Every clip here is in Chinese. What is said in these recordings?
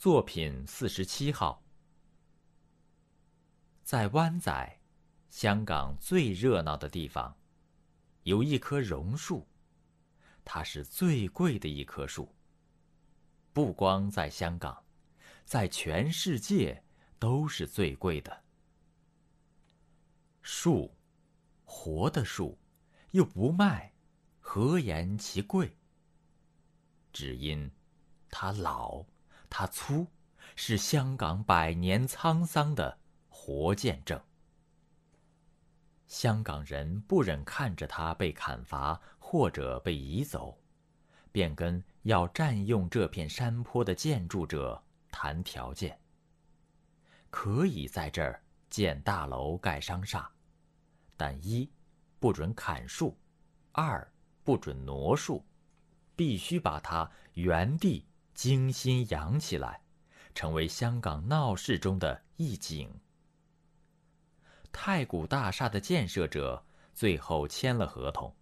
作品四十七号，在湾仔，香港最热闹的地方，有一棵榕树，它是最贵的一棵树。不光在香港，在全世界都是最贵的。树，活的树，又不卖，何言其贵？只因它老。它粗，是香港百年沧桑的活见证。香港人不忍看着它被砍伐或者被移走，便跟要占用这片山坡的建筑者谈条件。可以在这儿建大楼、盖商厦，但一不准砍树，二不准挪树，必须把它原地。精心养起来，成为香港闹市中的一景。太古大厦的建设者最后签了合同，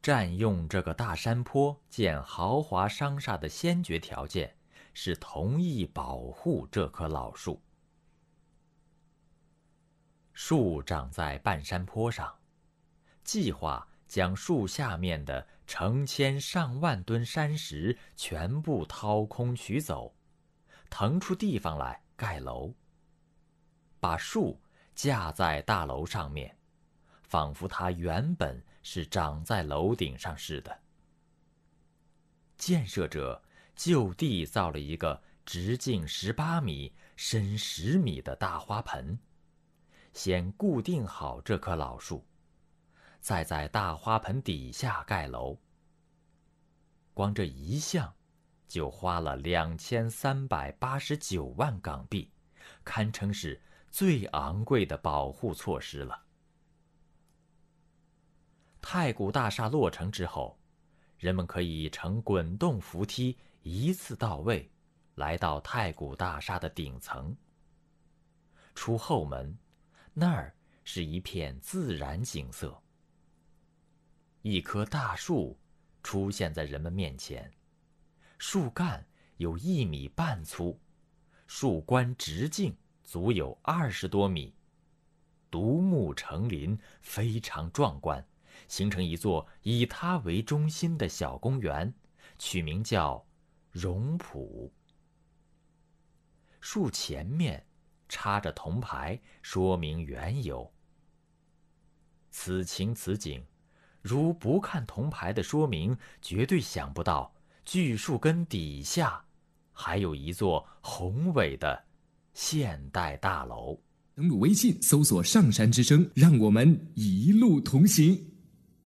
占用这个大山坡建豪华商厦的先决条件是同意保护这棵老树。树长在半山坡上，计划。将树下面的成千上万吨山石全部掏空取走，腾出地方来盖楼。把树架在大楼上面，仿佛它原本是长在楼顶上似的。建设者就地造了一个直径十八米、深十米的大花盆，先固定好这棵老树。再在大花盆底下盖楼，光这一项，就花了两千三百八十九万港币，堪称是最昂贵的保护措施了。太古大厦落成之后，人们可以乘滚动扶梯一次到位，来到太古大厦的顶层。出后门，那儿是一片自然景色。一棵大树出现在人们面前，树干有一米半粗，树冠直径足有二十多米，独木成林，非常壮观，形成一座以它为中心的小公园，取名叫“榕圃”。树前面插着铜牌，说明缘由。此情此景。如不看铜牌的说明，绝对想不到巨树根底下还有一座宏伟的现代大楼。登录微信，搜索“上山之声”，让我们一路同行。